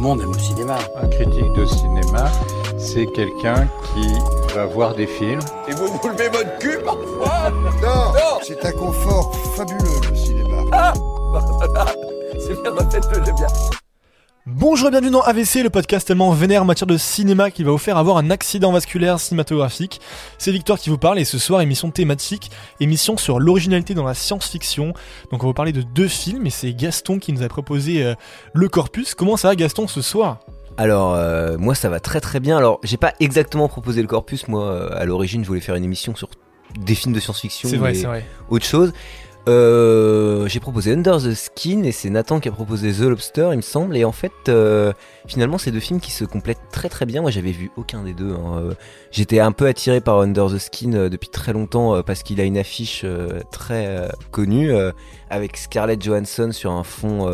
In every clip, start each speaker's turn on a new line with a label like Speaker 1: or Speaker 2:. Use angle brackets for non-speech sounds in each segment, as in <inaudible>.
Speaker 1: le monde aime le cinéma.
Speaker 2: Un critique de cinéma, c'est quelqu'un qui va voir des films.
Speaker 3: Et vous vous levez votre cul parfois
Speaker 4: Non, c'est un confort fabuleux le cinéma.
Speaker 3: Ah <laughs> C'est bien, faites-le, j'aime bien.
Speaker 5: Bonjour et bienvenue dans AVC, le podcast tellement vénère en matière de cinéma qui va vous faire avoir un accident vasculaire cinématographique. C'est Victor qui vous parle et ce soir émission thématique, émission sur l'originalité dans la science-fiction. Donc on va vous parler de deux films et c'est Gaston qui nous a proposé euh, le corpus. Comment ça va Gaston ce soir?
Speaker 6: Alors euh, moi ça va très très bien. Alors j'ai pas exactement proposé le corpus. Moi euh, à l'origine je voulais faire une émission sur des films de science-fiction
Speaker 5: C'est vrai, c'est vrai.
Speaker 6: autre chose. Euh, j'ai proposé Under the Skin et c'est Nathan qui a proposé The Lobster il me semble et en fait euh, finalement c'est deux films qui se complètent très très bien moi j'avais vu aucun des deux hein. Euh, j'étais un peu attiré par Under the Skin euh, depuis très longtemps parce qu'il a une affiche très connue avec Scarlett Johansson sur un fond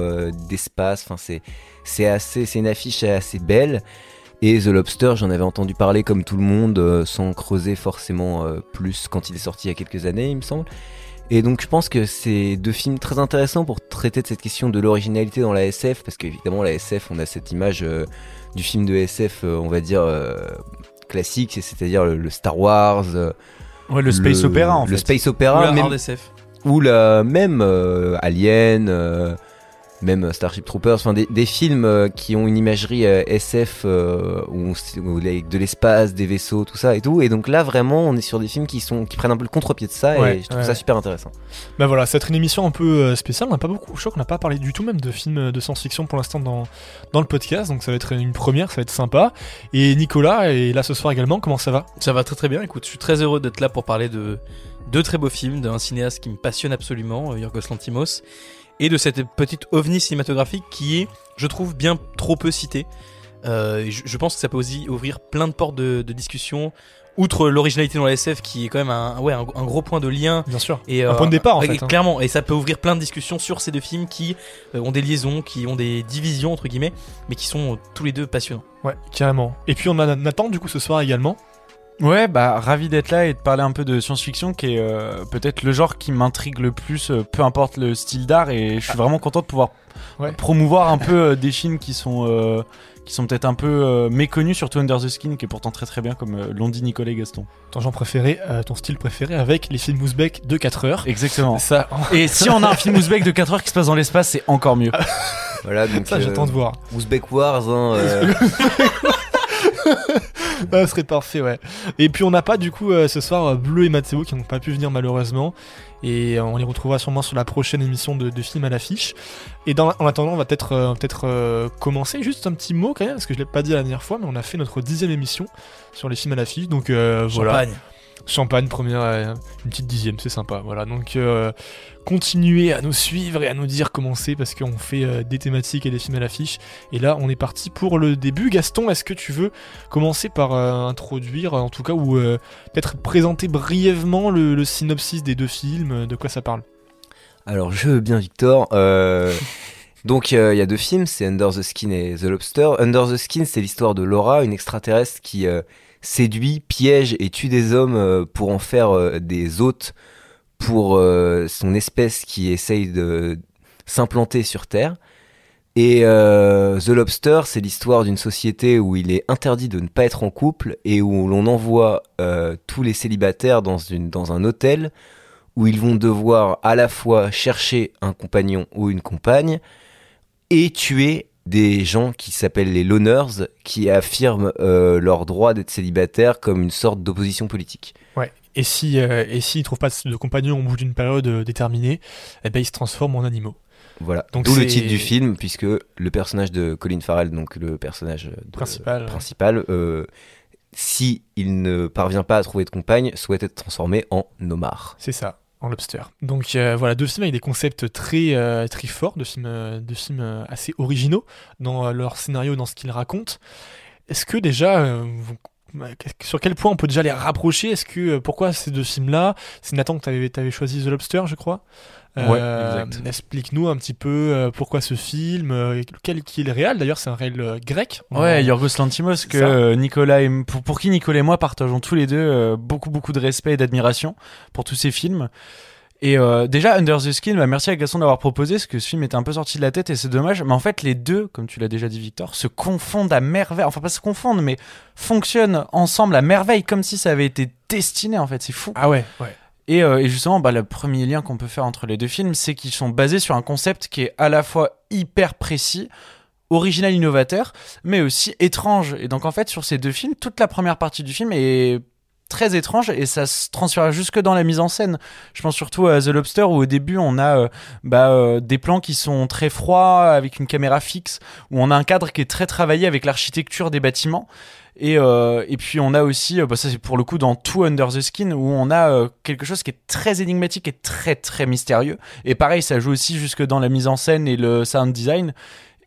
Speaker 6: d'espace enfin c'est c'est assez c'est une affiche assez belle et The Lobster, j'en avais entendu parler comme tout le monde, sans creuser forcément plus quand il est sorti il y a quelques années, il me semble. Et donc je pense que c'est deux films très intéressants pour traiter de cette question de l'originalité dans la SF, parce qu'évidemment la SF, on a cette image euh, du film de SF, euh, on va dire euh, classique, c'est-à-dire le, le Star Wars, euh,
Speaker 7: Ouais, le space opéra en
Speaker 6: le
Speaker 7: fait.
Speaker 6: space
Speaker 8: Ou
Speaker 6: opéra,
Speaker 8: la
Speaker 6: même-
Speaker 8: hard SF.
Speaker 6: ou la même euh, Alien, euh, même Starship Troopers, enfin des, des films euh, qui ont une imagerie euh, SF euh, où, on où les- de l'espace, des vaisseaux, tout ça et tout. Et donc là vraiment, on est sur des films qui sont qui prennent un peu le contre-pied de ça
Speaker 5: Ouais,
Speaker 6: et je trouve
Speaker 5: ouais.
Speaker 6: ça super intéressant.
Speaker 5: Bah voilà, ça va être une émission un peu spéciale. On n'a pas beaucoup, je crois qu'on n'a pas parlé du tout même de films de science-fiction pour l'instant dans, dans le podcast. Donc ça va être une première, ça va être sympa. Et Nicolas est là ce soir également. Comment ça va?
Speaker 8: Ça va très très bien. Écoute, je suis très heureux d'être là pour parler de deux très beaux films, d'un cinéaste qui me passionne absolument, Yorgos Lantimos, et de cette petite ovni cinématographique qui est, je trouve, bien trop peu citée. Euh, et je, je pense que ça peut aussi ouvrir plein de portes de, de discussion. Outre l'originalité dans la SF, qui est quand même un, ouais, un, un gros point de lien
Speaker 5: Bien sûr.
Speaker 8: Et,
Speaker 5: Un
Speaker 8: euh,
Speaker 5: point de départ, en
Speaker 8: ouais,
Speaker 5: fait, hein.
Speaker 8: Clairement, et ça peut ouvrir plein de discussions sur ces deux films qui euh, ont des liaisons, qui ont des divisions, entre guillemets, mais qui sont tous les deux passionnants.
Speaker 5: Ouais, carrément. Et puis on a Nathan du coup ce soir également.
Speaker 7: Ouais, bah ravi d'être là et de parler un peu de science-fiction qui est euh, peut-être le genre qui m'intrigue le plus, euh, peu importe le style d'art et je suis vraiment content de pouvoir
Speaker 5: Ouais.
Speaker 7: promouvoir un peu euh, des films qui sont euh, qui sont peut-être un peu euh, méconnus, surtout Under the Skin qui est pourtant très très bien comme euh, l'ont dit Nicolas et Gaston.
Speaker 5: Ton genre préféré, euh, ton style préféré avec les films ouzbeks de 4 heures.
Speaker 7: Exactement.
Speaker 5: Ça,
Speaker 7: Et si on a un film <laughs> ouzbek de 4 heures qui se passe dans l'espace, c'est encore mieux.
Speaker 6: Voilà donc
Speaker 5: ça j'attends de voir.
Speaker 6: Ouzbek Wars. Hein, <laughs> euh, <laughs>
Speaker 5: Ah, serait parfait, ouais. Et puis on n'a pas du coup euh, ce soir euh, Bleu et Matteo qui n'ont pas pu venir malheureusement. Et euh, on les retrouvera sûrement sur la prochaine émission de, de film à l'affiche. Et en attendant, on va peut-être peut-être commencer. Juste un petit mot quand même, parce que je l'ai pas dit la dernière fois, mais on a fait notre dixième émission sur les films à l'affiche. Donc voilà.
Speaker 8: Champagne.
Speaker 5: Première, euh, une petite dixième, c'est sympa. Voilà, donc euh, continuez à nous suivre et à nous dire comment c'est parce qu'on fait euh, des thématiques et des films à l'affiche. Et là, on est parti pour le début. Gaston, est-ce que tu veux commencer par introduire, en tout cas, ou peut-être présenter brièvement le, synopsis des deux films, de quoi ça parle?
Speaker 6: Alors je veux bien Victor. <laughs> Donc il y a deux films, c'est Under the Skin et The Lobster. Under the Skin, c'est l'histoire de Laura, une extraterrestre qui séduit, piège et tue des hommes euh, pour en faire euh, des hôtes pour euh, son espèce qui essaye de s'implanter sur Terre. Et The Lobster, c'est l'histoire d'une société où il est interdit de ne pas être en couple et où l'on envoie tous les célibataires dans, une, dans un hôtel où ils vont devoir à la fois chercher un compagnon ou une compagne et tuer des gens qui s'appellent les loners, qui affirment euh, leur droit d'être célibataire comme une sorte d'opposition politique.
Speaker 5: Ouais. Et si euh, et s'ils trouvent pas de compagnon au bout d'une période euh, déterminée, eh ben ils se transforment en animaux.
Speaker 6: Voilà. D'où le titre du film, puisque le personnage de Colin Farrell, donc le personnage de-
Speaker 5: Principal.
Speaker 6: principal, euh, si il ne parvient pas à trouver de compagne, souhaite être transformé en homard.
Speaker 5: C'est ça, en lobster. Donc euh, voilà, deux films avec des concepts très, euh, forts, deux films, euh, assez originaux dans leur scénario, dans ce qu'ils racontent. Est-ce que déjà, sur quel point on peut déjà les rapprocher? Est-ce que pourquoi ces deux films-là? C'est Nathan que tu avais, choisi The Lobster, je crois?
Speaker 7: Ouais,
Speaker 5: Euh,
Speaker 7: exact.
Speaker 5: Explique-nous un petit peu euh, pourquoi ce film, euh, quel qui est le réel. D'ailleurs, c'est un réel euh, grec.
Speaker 7: Ouais, Yorgos Lantimos que Nicolas et, pour, pour qui Nicolas et moi partageons tous les deux beaucoup beaucoup de respect et d'admiration pour tous ces films. Et euh, déjà, Under the Skin, bah, merci à Gaston d'avoir proposé, parce que ce film était un peu sorti de la tête et c'est dommage. Mais en fait, les deux, comme tu l'as déjà dit, Victor, se confondent à merveille. Enfin, pas se confondent, mais fonctionnent ensemble à merveille, comme si ça avait été destiné, en fait. C'est fou.
Speaker 5: Ah ouais, ouais.
Speaker 7: Et, euh, et justement, bah, le premier lien qu'on peut faire entre les deux films, c'est qu'ils sont basés sur un concept qui est à la fois hyper précis, original, innovateur, mais aussi étrange. Et donc, en fait, sur ces deux films, toute la première partie du film est très étrange et ça se transfère jusque dans la mise en scène. Je pense surtout à The Lobster où au début on a euh, bah, euh, des plans qui sont très froids avec une caméra fixe, où on a un cadre qui est très travaillé avec l'architecture des bâtiments. Et, euh, et puis on a aussi, euh, bah, ça c'est pour le coup dans Two Under the Skin, où on a euh, quelque chose qui est très énigmatique et très très mystérieux. Et pareil, ça joue aussi jusque dans la mise en scène et le sound design.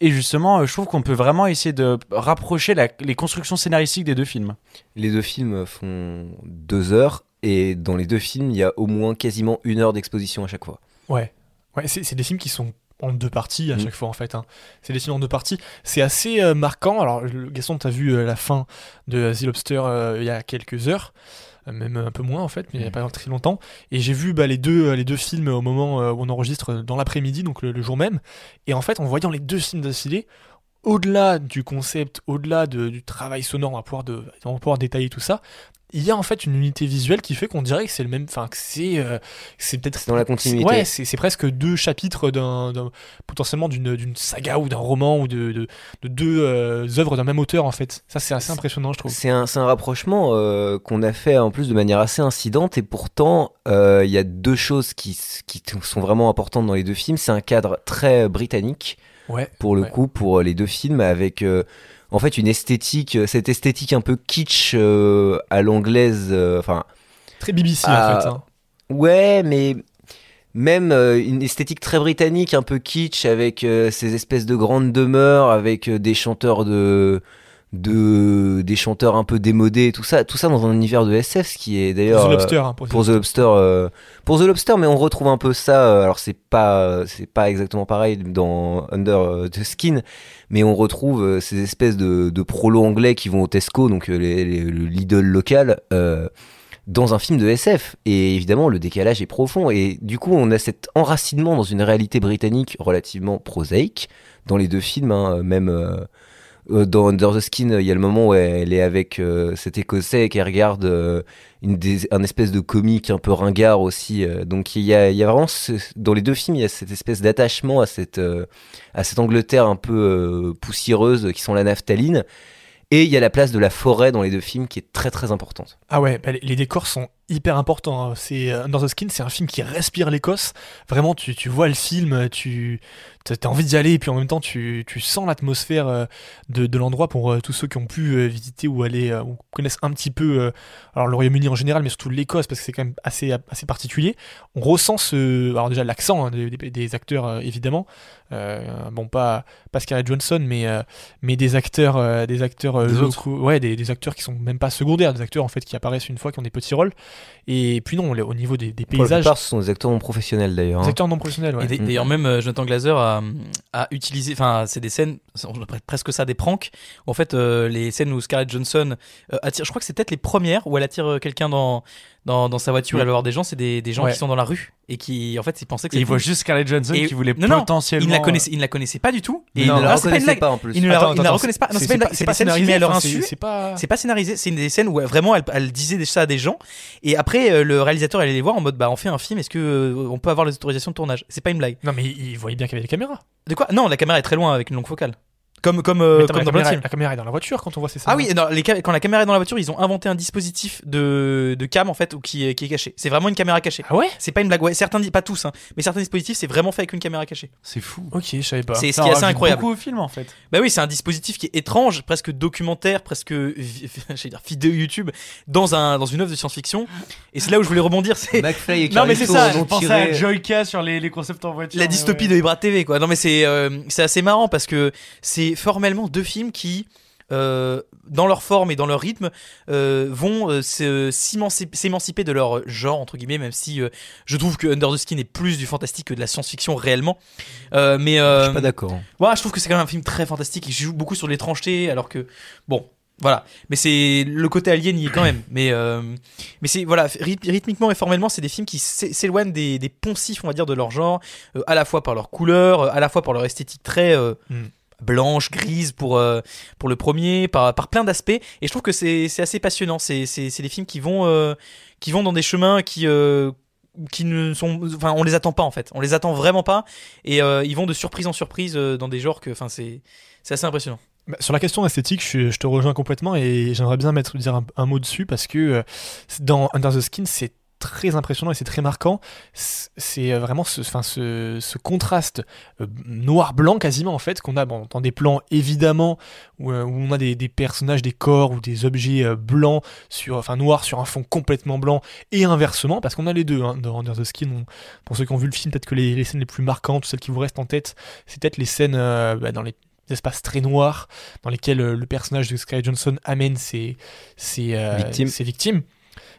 Speaker 7: Et justement, je trouve qu'on peut vraiment essayer de rapprocher la- les constructions scénaristiques des deux films.
Speaker 6: Les deux films font deux heures et dans les deux films, il y a au moins quasiment une heure d'exposition à chaque fois.
Speaker 5: Ouais, ouais c'est c'est des films qui sont en deux parties à
Speaker 6: Mm.
Speaker 5: chaque fois en fait. hein. C'est des films en deux parties. C'est assez euh, marquant. Alors, le- Gaston, t'as vu euh, la fin de The Lobster euh, il y a quelques heures, même un peu moins en fait, mais il n'y a pas très longtemps. Et j'ai vu bah, les, deux, les deux films au moment où on enregistre dans l'après-midi, donc le, le jour même. Et en fait, en voyant les deux films d'affilée, au-delà du concept, au-delà de- du travail sonore, on va, pouvoir de, on va pouvoir détailler tout ça. Il y a en fait une unité visuelle qui fait qu'on dirait que c'est le même, enfin que c'est, euh, c'est peut-être
Speaker 6: Dans la continuité.
Speaker 5: Ouais, c'est presque deux chapitres d'un, potentiellement d'une, saga ou d'un roman ou de, de, de deux euh, œuvres d'un même auteur en fait. Ça c'est assez impressionnant je trouve.
Speaker 6: C'est un, rapprochement euh, qu'on a fait en plus de manière assez incidente et pourtant il y a deux choses qui, sont vraiment importantes dans les deux films. C'est un cadre très britannique
Speaker 5: Ouais.
Speaker 6: pour le
Speaker 5: Ouais.
Speaker 6: coup pour les deux films avec euh, en fait une esthétique, cette esthétique un peu kitsch euh, à l'anglaise. euh, Enfin
Speaker 5: Très BBC
Speaker 6: Ah,
Speaker 5: en fait. hein.
Speaker 6: ouais, mais même euh, une esthétique très britannique, un peu kitsch avec euh, ces espèces de grandes demeures avec euh, des chanteurs de de des chanteurs un peu démodés tout ça tout ça dans un univers de SF ce qui est d'ailleurs
Speaker 5: The
Speaker 6: euh,
Speaker 5: Lobster hein, pour,
Speaker 6: pour The Lobster euh, pour The Lobster mais on retrouve un peu ça euh, alors c'est pas c'est pas exactement pareil dans Under the Skin mais on retrouve ces espèces de, de prolos anglais qui vont au Tesco donc les, les- le Lidl local euh, dans un film de SF et évidemment le décalage est profond. Et du coup on a cet enracinement dans une réalité britannique relativement prosaïque dans les deux films hein, même euh, euh, dans Under the Skin, il y a le moment où elle est avec euh, cet Écossais et qu'elle regarde euh, une un espèce de comique un peu ringard aussi. donc il y a, vraiment, dans les deux films, il y a cette espèce d'attachement à cette, Angleterre un peu poussiéreuse qui sont la naphtaline. Et il y a la place de la forêt dans les deux films qui est très très importante.
Speaker 5: Ah ouais, bah, les décors sont hyper importants. hein. C'est euh, Under the Skin, c'est un film qui respire l'Écosse. Vraiment, tu, tu vois le film, tu as envie d'y aller, et puis en même temps, tu, tu sens l'atmosphère euh, de, de l'endroit pour euh, tous ceux qui ont pu euh, visiter ou aller euh, ou connaissent un petit peu, euh, alors le Royaume-Uni en général, mais surtout l'Écosse parce que c'est quand même assez assez particulier. On ressent ce, alors déjà l'accent hein, des, des- acteurs euh, évidemment. Euh, bon, pas pas Scarlett Johansson, mais euh, mais des acteurs, euh, des acteurs euh,
Speaker 7: Des
Speaker 5: locaux, ouais, des, des acteurs qui sont même pas secondaires, des acteurs en fait qui apparaissent une fois, qui ont des petits rôles. Et puis non, au niveau des, des
Speaker 6: Pour la
Speaker 5: paysages,
Speaker 6: plupart, ce sont des acteurs non professionnels d'ailleurs.
Speaker 5: des
Speaker 6: hein.
Speaker 5: acteurs non professionnels, ouais.
Speaker 8: D'ailleurs, même euh, Jonathan Glazer a, a utilisé, enfin, c'est des scènes, on appelle presque ça des pranks. où, en fait, euh, les scènes où Scarlett Johnson euh, attire, je crois que c'est peut-être les premières où elle attire quelqu'un dans, dans, dans sa voiture, elle va voir des gens, c'est des, des gens
Speaker 5: Ouais.
Speaker 8: qui sont dans la rue et qui, en fait, ils pensaient que
Speaker 7: Et il
Speaker 8: c'était-
Speaker 7: voit juste Scarlett Johansson
Speaker 8: Et-
Speaker 7: qui voulait
Speaker 8: non, non,
Speaker 7: potentiellement.
Speaker 8: ils ne la ne la connaissaient pas du tout. Et
Speaker 6: Ils ne
Speaker 8: non,
Speaker 6: la
Speaker 8: c'est pas
Speaker 6: en plus.
Speaker 8: Ils ne la, ne reconnaissent pas. Non,
Speaker 5: c'est-
Speaker 8: pas,
Speaker 5: pas- pas scénarisé,
Speaker 8: à leur insu.
Speaker 5: C'est pas.
Speaker 8: Scénarisé, c'est une des scènes où euh, vraiment elle, elle disait ça à des gens et après euh, le réalisateur allait les voir en mode bah on fait un film, est-ce que euh, on peut avoir les autorisations de tournage? C'est pas une blague.
Speaker 5: Non, mais ils voyaient bien qu'il y avait des caméras.
Speaker 8: De quoi? Non, la caméra est très loin avec une longue focale. Comme comme euh, comme
Speaker 5: la,
Speaker 8: dans
Speaker 5: caméra, la caméra est dans la voiture quand on voit ces scènes.
Speaker 8: Ah oui, les quand la caméra est dans la voiture, ils ont inventé un dispositif de, de cam en fait ou qui, est- qui est caché. C'est vraiment une caméra cachée.
Speaker 5: Ah ouais?
Speaker 8: C'est pas une blague. Ouais, certains pas tous, hein, mais certains dispositifs c'est vraiment fait avec une caméra cachée.
Speaker 7: C'est fou.
Speaker 5: Ok, je savais pas.
Speaker 8: C'est ce qui est assez incroyable.
Speaker 7: beaucoup au film en fait.
Speaker 8: Bah oui, c'est un dispositif qui est étrange, presque documentaire, presque <laughs> dire vidéo YouTube dans un dans une œuvre de science-fiction. Et c'est là où je voulais rebondir, c'est <laughs>
Speaker 6: McFly et
Speaker 8: Non, mais c'est ça,
Speaker 7: Je pensais à Joyka sur les, les concepts en voiture.
Speaker 8: la dystopie
Speaker 7: ouais.
Speaker 8: de Ibra TV quoi. Non mais c'est euh, c'est assez marrant parce que c'est formellement deux films qui euh, dans leur forme et dans leur rythme euh, vont euh, s'émanciper de leur genre entre guillemets même si je trouve que Under the Skin est plus du fantastique que de la science-fiction réellement mais
Speaker 6: Je suis pas d'accord.
Speaker 8: ouais, je trouve que c'est quand même un film très fantastique qui joue beaucoup sur l'étrangeté alors que bon Voilà, mais c'est le côté alien y est quand même. Mais euh, mais c'est voilà ryth- rythmiquement et formellement, c'est des films qui s'é- s'éloignent des, des poncifs, on va dire, de leur genre, euh, à la fois par leur couleur, euh, à la fois par leur esthétique très euh,
Speaker 5: Mm.
Speaker 8: Blanche, grise pour euh, pour le premier, par par plein d'aspects. Et je trouve que c'est assez passionnant. C'est des films qui vont euh, qui vont dans des chemins qui euh, qui ne sont enfin on les attend pas en fait on les attend vraiment pas et ils vont de surprise en surprise dans des genres que enfin c'est assez impressionnant
Speaker 5: Bah, sur la question esthétique, je, je te rejoins complètement et j'aimerais bien mettre dire un, un mot dessus parce que dans Under the Skin, c'est très impressionnant et c'est très marquant. C'est euh, vraiment ce, enfin, ce, ce contraste euh, noir-blanc quasiment en fait qu'on a bon, dans des plans évidemment où, euh, où on a des, des personnages, des corps ou des objets blancs sur, enfin noirs sur un fond complètement blanc et inversement parce qu'on a les deux hein, dans Under the Skin. On- pour ceux qui ont vu le film, peut-être que les, les scènes les plus marquantes, celles qui vous restent en tête, c'est peut-être les scènes euh, bah, dans les espaces très noirs dans lesquels le personnage de Sky Johnson amène ses, ses, euh,
Speaker 6: Victimes.
Speaker 5: ses victimes.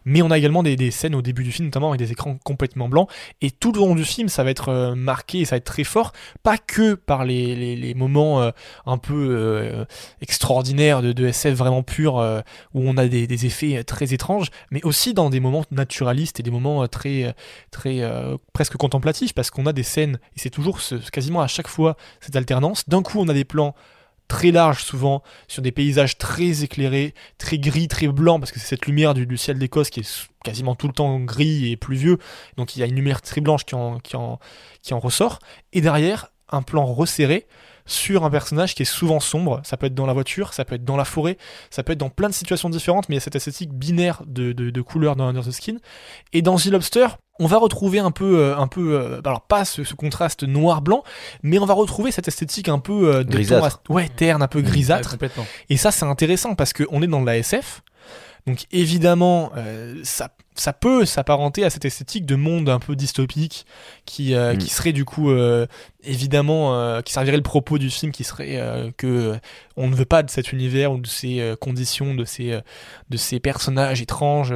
Speaker 5: Mais on a également des, scènes au début du film, notamment avec des écrans complètement blancs. Et tout le long du film, ça va être euh, marqué et ça va être très fort. Pas que par les, moments euh, un peu euh, extraordinaires de, SF vraiment pur, où on a des, effets très étranges, mais aussi dans des moments naturalistes et des moments très, très presque contemplatifs, parce qu'on a des scènes, et c'est toujours ce- quasiment à chaque fois cette alternance. D'un coup, on a des plans très larges souvent sur des paysages très éclairés, très gris, très blancs parce que c'est cette lumière du, ciel d'Écosse qui est quasiment tout le temps gris et pluvieux. Donc il y a une lumière très blanche qui en ressort. Et derrière, un plan resserré sur un personnage qui est souvent sombre. Ça peut être dans la voiture, ça peut être dans la forêt, ça peut être dans plein de situations différentes, mais il y a cette esthétique binaire de, de, de couleurs dans Under the Skin. Et dans The Lobster, on va retrouver un peu, euh, un peu, euh, alors pas ce, ce contraste noir-blanc, mais on va retrouver cette esthétique un peu euh, de ouais, terne, un peu grisâtre.
Speaker 8: Ouais, complètement
Speaker 5: Et ça, c'est intéressant parce qu'on est dans de la SF. Donc évidemment, euh, ça, ça peut s'apparenter à cette esthétique de monde un peu dystopique qui, euh,
Speaker 6: Mm.
Speaker 5: qui serait du coup, euh, évidemment, qui servirait le propos du film qui serait que on ne veut pas de cet univers ou de ces conditions, de ces, de ces personnages étranges,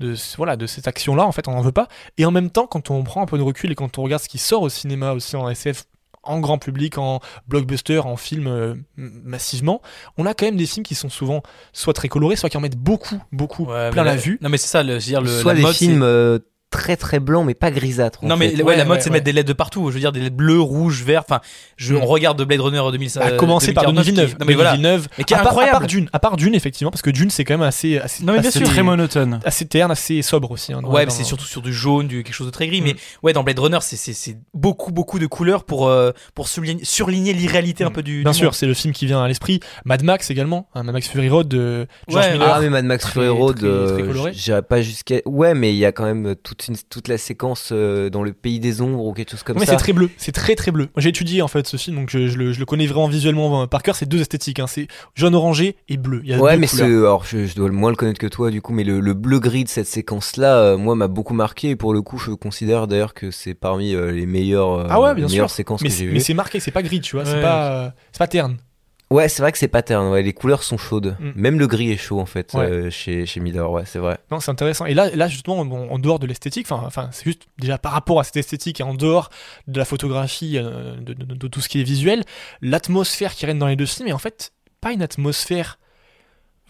Speaker 5: de, voilà, de cette action-là, en fait, on n'en veut pas. Et en même temps, quand on prend un peu de recul et quand on regarde ce qui sort au cinéma aussi en SF, en grand public, en blockbuster, en film euh, massivement, on a quand même des films qui sont souvent soit très colorés, soit qui en mettent beaucoup, beaucoup
Speaker 8: Ouais,
Speaker 5: plein la vue.
Speaker 8: non mais c'est ça le, je veux dire, le
Speaker 6: Soit
Speaker 8: la
Speaker 6: des
Speaker 8: mode,
Speaker 6: films euh, très très blancs mais pas grisâtres. en
Speaker 8: non mais
Speaker 6: fait.
Speaker 8: ouais,
Speaker 5: Ouais,
Speaker 8: la mode
Speaker 5: ouais,
Speaker 8: c'est de mettre des LED de partout je veux dire des LED bleus rouges verts enfin je
Speaker 5: Mm.
Speaker 8: on regarde de Blade Runner 2005
Speaker 5: à commencer par Denis
Speaker 8: 2049 qui- non mais voilà
Speaker 5: Villeneuve,
Speaker 8: et qui est
Speaker 5: à part-
Speaker 8: incroyable
Speaker 5: À part Dune, à part Dune, effectivement, parce que Dune c'est quand même assez, assez,
Speaker 8: Non, mais bien
Speaker 5: assez,
Speaker 8: sûr.
Speaker 7: C'est très monotone.
Speaker 5: assez terne, assez sobre aussi. hein,
Speaker 8: Ouais, mais
Speaker 5: dans-
Speaker 8: c'est surtout sur du jaune, du quelque chose de très gris.
Speaker 5: Mm.
Speaker 8: Mais ouais, dans Blade Runner, c'est c'est c'est beaucoup beaucoup de couleurs pour euh, pour surligner, surligner l'irréalité un
Speaker 5: Mm.
Speaker 8: peu du.
Speaker 5: Bien
Speaker 8: du
Speaker 5: sûr,
Speaker 8: monde.
Speaker 5: c'est le film qui vient à l'esprit. Mad Max également, hein, Mad Max Fury Road de George Miller.
Speaker 6: Ah mais Mad Max Fury Road, euh, j'irais pas jusqu'à. Ouais, mais il y a quand même toute une toute la séquence euh, dans le pays des ombres ou quelque chose comme
Speaker 5: mais
Speaker 6: ça.
Speaker 5: c'est très bleu, c'est très très bleu. Moi j'ai étudié en fait ce film, donc je, je le, je le connais vraiment visuellement euh, par cœur. C'est deux esthétiques, hein. c'est jaune orangé et bleu. Il y a
Speaker 6: Ouais,
Speaker 5: deux
Speaker 6: mais
Speaker 5: couleurs.
Speaker 6: c'est alors je, je dois moins le connaître que toi du coup, mais le, le bleu gris de cette séquence là, moi m'a beaucoup marqué et pour le coup, je considère d'ailleurs que c'est parmi euh, les meilleures euh,
Speaker 5: Ah ouais, bien
Speaker 6: les meilleures
Speaker 5: sûr.
Speaker 6: séquences
Speaker 5: Mais,
Speaker 6: que j'ai
Speaker 5: mais
Speaker 6: vues.
Speaker 5: c'est marqué, c'est pas gris, tu vois, c'est pas, euh, c'est pas terne.
Speaker 6: Ouais, c'est vrai que c'est pas terne. Ouais, les couleurs sont chaudes.
Speaker 5: Mm.
Speaker 6: Même le gris est chaud en fait
Speaker 5: Ouais.
Speaker 6: euh, chez chez Midor. Ouais, c'est vrai.
Speaker 5: Non, c'est intéressant. Et là, là justement, en dehors de l'esthétique, enfin, c'est juste déjà par rapport à cette esthétique et en dehors de la photographie, euh, de, de- de tout ce qui est visuel, l'atmosphère qui règne dans les deux films est en fait pas une atmosphère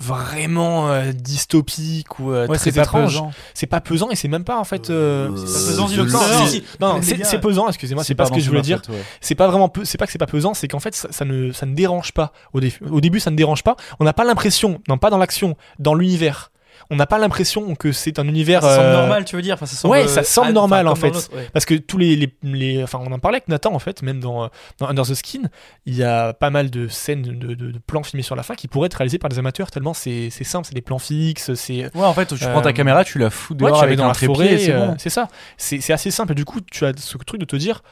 Speaker 5: vraiment euh, dystopique ou euh,
Speaker 7: Ouais,
Speaker 5: très
Speaker 7: c'est pas
Speaker 5: étrange.
Speaker 7: pesant.
Speaker 5: C'est pas pesant et c'est même pas en fait. euh,
Speaker 6: Euh,
Speaker 5: c'est pesant,
Speaker 6: pas
Speaker 5: dis-le.
Speaker 6: pesant,
Speaker 5: Non, c'est pesant. Excusez-moi, c'est pas ce que je voulais dire.
Speaker 7: ouais.
Speaker 5: C'est pas vraiment c'est pas que c'est pas pesant, c'est qu'en fait ça, ça ne ça ne dérange pas au, dé- au début ça ne dérange pas. On n'a pas l'impression, non pas dans l'action, dans l'univers. On n'a pas l'impression que c'est un univers
Speaker 8: Ça semble
Speaker 5: euh,
Speaker 8: normal, tu veux dire. Enfin, ça semble,
Speaker 5: ouais, ça semble
Speaker 8: ah,
Speaker 5: normal, en fait.
Speaker 8: ouais.
Speaker 5: parce que tous les, les, les- enfin on en parlait avec Nathan en fait, même dans, euh, dans Under the Skin, il y a pas mal de scènes de, de- de plans filmés sur la fin qui pourraient être réalisés par des amateurs tellement c'est simple, c'est des plans fixes, c'est
Speaker 7: Ouais, en fait, tu prends
Speaker 5: Euh,
Speaker 7: ta caméra, tu la fous
Speaker 5: Ouais,
Speaker 7: dehors
Speaker 5: tu la
Speaker 7: avec
Speaker 5: dans
Speaker 7: un
Speaker 5: la forêt,
Speaker 7: c'est
Speaker 5: euh,
Speaker 7: bon.
Speaker 5: ça. C'est c'est assez simple. Et du coup, tu as ce truc de te dire,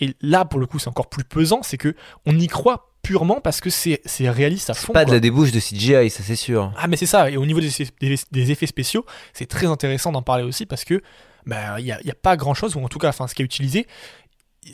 Speaker 5: et là pour le coup, c'est encore plus pesant, c'est que on y croit purement parce que c'est c'est réaliste à
Speaker 6: C'est
Speaker 5: fond.
Speaker 6: pas de la débouche de CGI, ça c'est sûr.
Speaker 5: Ah mais c'est ça. Et au niveau des, des- des effets spéciaux, c'est très intéressant d'en parler aussi parce que bah il y a, y a pas grand chose ou en tout cas, enfin ce qui est utilisé,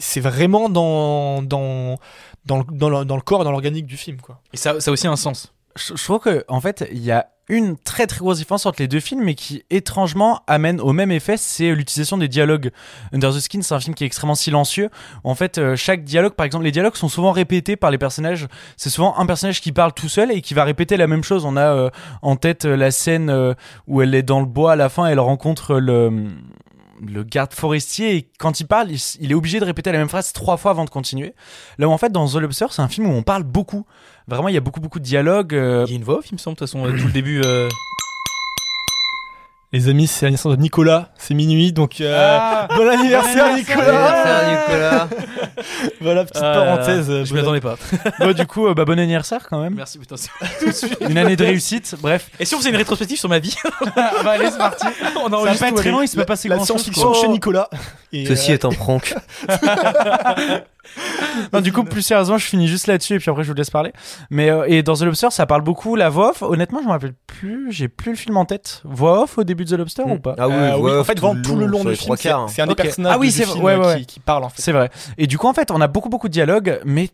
Speaker 5: c'est vraiment dans dans dans le, dans le, dans le corps et dans l'organique du film quoi.
Speaker 8: Et ça, ça a aussi un sens.
Speaker 7: Je, je trouve que en fait, il y a une très très grosse différence entre les deux films, mais qui étrangement amène au même effet, c'est l'utilisation des dialogues. Under the Skin, c'est un film qui est extrêmement silencieux. En fait, euh, chaque dialogue, par exemple, les dialogues sont souvent répétés par les personnages. C'est souvent un personnage qui parle tout seul et qui va répéter la même chose. On a euh, en tête euh, la scène où elle est dans le bois à la fin, elle rencontre le le garde forestier quand il parle, il, il est obligé de répéter la même phrase trois fois avant de continuer. Là où en fait dans The Lobster, c'est un film où on parle beaucoup. Vraiment, il y a beaucoup beaucoup de dialogues. euh,
Speaker 8: Il y a une voix off, il me semble, de toute façon, euh, tout le début. euh,
Speaker 5: Les amis, c'est l'anniversaire de Nicolas, c'est minuit, donc euh,
Speaker 7: Ah,
Speaker 5: bon anniversaire
Speaker 7: bon
Speaker 5: Nicolas
Speaker 6: Nicolas. <laughs>
Speaker 5: Voilà, petite
Speaker 8: ah,
Speaker 5: parenthèse. euh,
Speaker 8: Je
Speaker 5: bon
Speaker 8: m'y attendais pas. <laughs>
Speaker 7: Bon, du coup, euh, bah, bon anniversaire quand même.
Speaker 8: Merci, putain. c'est- <laughs>
Speaker 7: Une année de réussite. Bref.
Speaker 8: Et si on faisait une rétrospective sur ma vie
Speaker 7: bah, allez, c'est parti.
Speaker 8: On
Speaker 7: Ça va
Speaker 8: enregistre
Speaker 7: pas être
Speaker 8: tout,
Speaker 7: très long, il se peut passer
Speaker 5: La
Speaker 7: grand chose.
Speaker 5: science-fiction chez Nicolas. Et,
Speaker 6: Ceci
Speaker 5: euh,
Speaker 6: est un prank. <laughs>
Speaker 7: Non, du coup, plus sérieusement, je finis juste là-dessus et puis après, je vous laisse parler. Mais euh, et dans The Lobster, ça parle beaucoup la voix off. Honnêtement, je me rappelle plus. J'ai plus le film en tête. Voix off au début de The Lobster ou pas
Speaker 6: Ah oui,
Speaker 5: euh, oui, en fait, vraiment tout le long du film, c'est
Speaker 6: hein.
Speaker 5: un des
Speaker 7: Ok.
Speaker 5: personnages
Speaker 7: Ah oui,
Speaker 5: du
Speaker 7: c'est
Speaker 5: film
Speaker 7: vrai, ouais, ouais.
Speaker 5: qui, qui parle en fait.
Speaker 7: C'est vrai. Et du coup, en fait, on a beaucoup beaucoup de dialogues, mais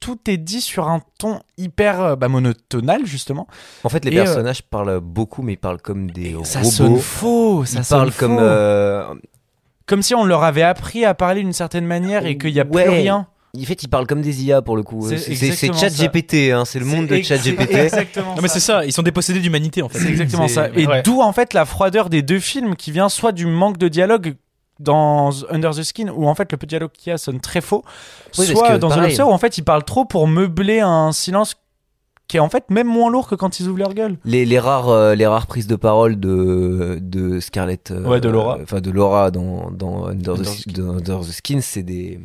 Speaker 7: tout est dit sur un ton hyper euh, bah, monotonal justement.
Speaker 6: En fait, les
Speaker 7: Et, euh,
Speaker 6: personnages parlent beaucoup, mais ils parlent comme des
Speaker 7: Ça
Speaker 6: robots.
Speaker 7: sonne faux. Ça
Speaker 6: ils
Speaker 7: sonne
Speaker 6: parlent comme.
Speaker 7: faux.
Speaker 6: euh,
Speaker 7: comme si on leur avait appris à parler d'une certaine manière et qu'il n'y a
Speaker 6: Ouais.
Speaker 7: plus rien.
Speaker 6: En fait, ils parlent comme des IA pour le coup.
Speaker 7: C'est
Speaker 6: C'est c'est
Speaker 7: exactement
Speaker 6: Chat
Speaker 7: ça.
Speaker 6: GPT, hein, c'est le monde de
Speaker 7: C'est
Speaker 6: Chat
Speaker 7: ex- c'est
Speaker 6: GPT.
Speaker 7: Exactement.
Speaker 8: Non, mais c'est ça, ils sont dépossédés d'humanité en fait.
Speaker 7: C'est exactement ça. Et
Speaker 5: ouais.
Speaker 7: d'où en fait la froideur des deux films qui vient soit du manque de dialogue dans Under the Skin où en fait le peu de dialogue qu'il y a sonne très faux,
Speaker 6: Oui,
Speaker 7: soit
Speaker 6: que,
Speaker 7: dans The
Speaker 6: pareil.
Speaker 7: Lobster où en fait ils parlent trop pour meubler un silence qui est en fait même moins lourd que quand ils ouvrent leur gueule.
Speaker 6: Les, les rares euh, les rares prises de parole de de Scarlett euh,
Speaker 7: Ouais, de Laura.
Speaker 6: enfin de Laura dans dans Under,
Speaker 7: Under
Speaker 6: the,
Speaker 7: the Skin.
Speaker 6: dans Under the Skin c'est des